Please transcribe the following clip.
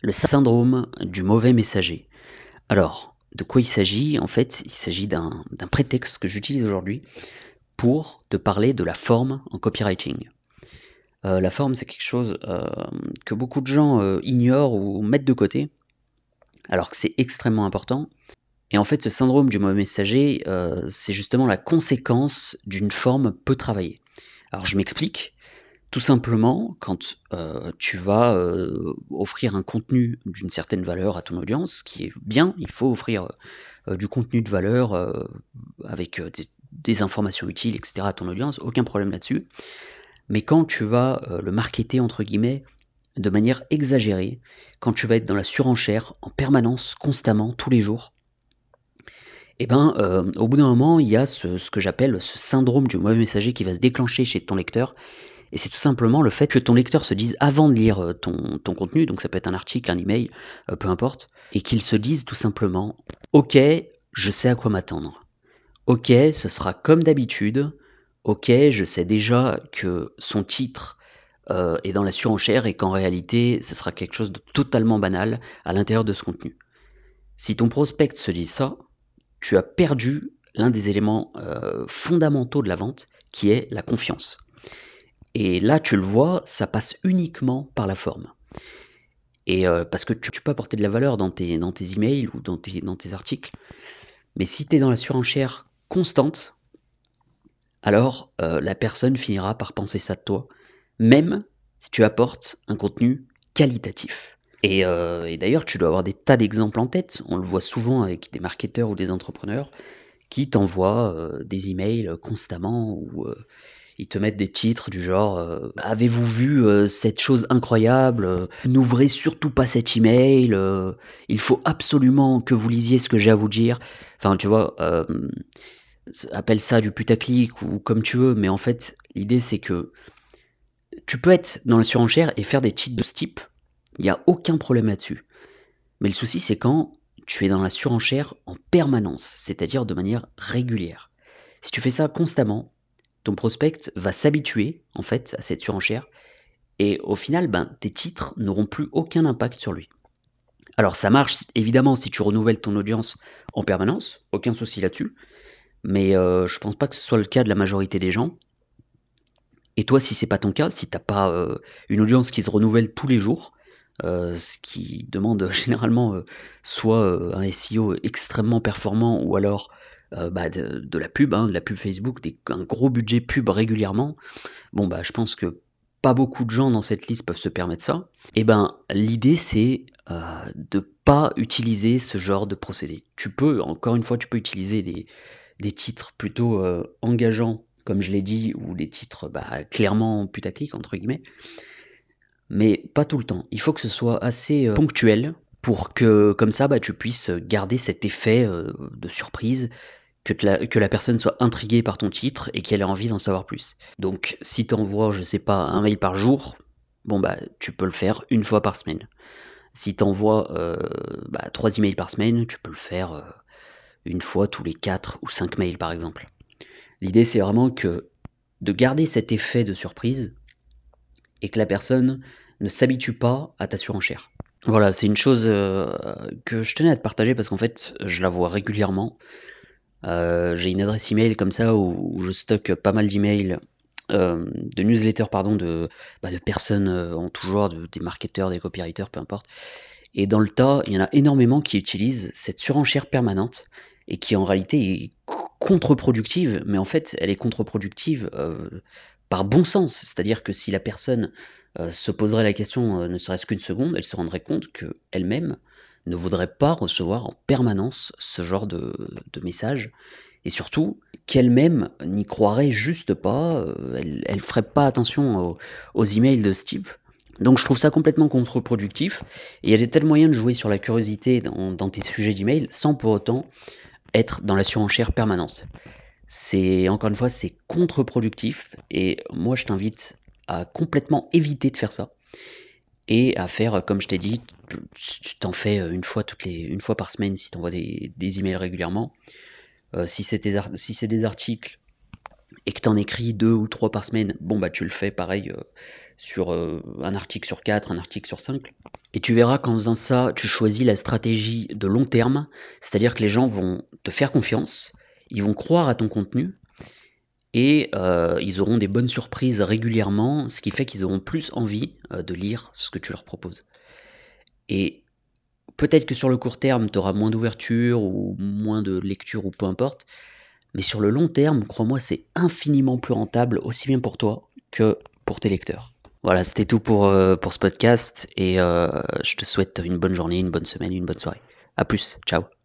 Le syndrome du mauvais messager. Alors, de quoi il s'agit? En fait, il s'agit d'un prétexte que j'utilise aujourd'hui pour te parler de la forme en copywriting. Euh, la forme, c'est quelque chose euh, que beaucoup de gens euh, ignorent ou mettent de côté, alors que c'est extrêmement important. Et en fait, ce syndrome du mauvais messager, c'est justement la conséquence d'une forme peu travaillée. Alors je m'explique. Tout simplement, quand tu vas offrir un contenu d'une certaine valeur à ton audience, qui est bien, il faut offrir du contenu de valeur avec des, informations utiles, etc. à ton audience, aucun problème là-dessus. Mais quand tu vas euh, le marketer, entre guillemets, de manière exagérée, quand tu vas être dans la surenchère en permanence, constamment, tous les jours, eh ben, euh, au bout d'un moment, il y a ce, que j'appelle ce syndrome du mauvais messager qui va se déclencher chez ton lecteur. Et c'est tout simplement le fait que ton lecteur se dise avant de lire euh, ton, contenu, donc ça peut être un article, un email, peu importe, et qu'il se dise tout simplement Ok, je sais à quoi m'attendre. Ok, ce sera comme d'habitude, ok, je sais déjà que son titre euh, est dans la surenchère et qu'en réalité, ce sera quelque chose de totalement banal à l'intérieur de ce contenu. Si ton prospect se dit ça, tu as perdu l'un des éléments euh, fondamentaux de la vente, qui est la confiance. Et là, tu le vois, ça passe uniquement par la forme. Et euh, parce que tu, peux apporter de la valeur dans tes, dans tes emails ou dans tes, articles. Mais si tu es dans la surenchère constante, alors euh, la personne finira par penser ça de toi, même si tu apportes un contenu qualitatif. Et, euh, d'ailleurs, tu dois avoir des tas d'exemples en tête. On le voit souvent avec des marketeurs ou des entrepreneurs qui t'envoient des emails constamment ou ils te mettent des titres du genre Avez-vous vu cette chose incroyable N'ouvrez surtout pas cet email. il faut absolument que vous lisiez ce que j'ai à vous dire. Enfin, tu vois, appelle ça du putaclic ou comme tu veux, mais en fait, l'idée c'est que tu peux être dans la surenchère et faire des cheats de ce type, il n'y a aucun problème là-dessus. Mais le souci c'est quand tu es dans la surenchère en permanence, c'est-à-dire de manière régulière. Si tu fais ça constamment, ton prospect va s'habituer en fait à cette surenchère et au final, ben, tes titres n'auront plus aucun impact sur lui. Alors ça marche évidemment si tu renouvelles ton audience en permanence, aucun souci là-dessus mais euh, je pense pas que ce soit le cas de la majorité des gens. Et toi, si c'est pas ton cas, si t'as pas euh, une audience qui se renouvelle tous les jours, euh, ce qui demande généralement soit un SEO extrêmement performant ou alors bah, de, la pub, hein, de la pub Facebook, un gros budget pub régulièrement, bon bah je pense que pas beaucoup de gens dans cette liste peuvent se permettre ça. Et eh ben l'idée c'est de pas utiliser ce genre de procédé. Tu peux, encore une fois, tu peux utiliser des, des titres plutôt euh, engageants, comme je l'ai dit, ou des titres bah, clairement putaclic, entre guillemets. Mais pas tout le temps. Il faut que ce soit assez euh, ponctuel pour que, comme ça, bah, tu puisses garder cet effet euh, de surprise, que la, personne soit intriguée par ton titre et qu'elle ait envie d'en savoir plus. Donc, si tu envoies, je sais pas, un mail par jour, bon, bah, tu peux le faire une fois par semaine. Si tu envoies bah, trois emails par semaine, tu peux le faire une fois tous les 4 ou 5 mails par exemple. L'idée c'est vraiment que de garder cet effet de surprise et que la personne ne s'habitue pas à ta surenchère. Voilà, c'est une chose euh, que je tenais à te partager parce qu'en fait, je la vois régulièrement. Euh, j'ai une adresse email comme ça où, je stocke pas mal d'emails, euh, de newsletters pardon, de, bah, personnes en tout genre, des marketeurs, des copywriters, peu importe. Et dans le tas, il y en a énormément qui utilisent cette surenchère permanente et qui en réalité est contre-productive, mais en fait elle est contre-productive euh, par bon sens, c'est-à-dire que si la personne euh, se poserait la question euh, ne serait-ce qu'une seconde, elle se rendrait compte qu'elle-même ne voudrait pas recevoir en permanence ce genre de, de message, et surtout qu'elle-même n'y croirait juste pas, elle, elle ferait pas attention aux, aux emails de ce type, donc je trouve ça complètement contre-productif, et il y a des tels moyens de jouer sur la curiosité dans, dans tes sujets d'email sans pour autant être dans la surenchère permanente. C'est encore une fois c'est contre-productif et moi je t'invite à complètement éviter de faire ça et à faire comme je t'ai dit, tu t'en fais une fois toutes les une fois par semaine si tu envoies des, des emails régulièrement. Euh, si c'est des, si des articles, et que tu en écris deux ou trois par semaine, bon bah tu le fais pareil euh, sur euh, un article sur quatre, un article sur cinq. Et tu verras qu'en faisant ça, tu choisis la stratégie de long terme, c'est-à-dire que les gens vont te faire confiance, ils vont croire à ton contenu, et euh, ils auront des bonnes surprises régulièrement, ce qui fait qu'ils auront plus envie de lire ce que tu leur proposes. Et peut-être que sur le court terme, tu auras moins d'ouverture ou moins de lecture ou peu importe, mais sur le long terme, crois-moi, c'est infiniment plus rentable, aussi bien pour toi que pour tes lecteurs. Voilà, c'était tout pour, euh, pour ce podcast et euh, je te souhaite une bonne journée, une bonne semaine, une bonne soirée. A plus, ciao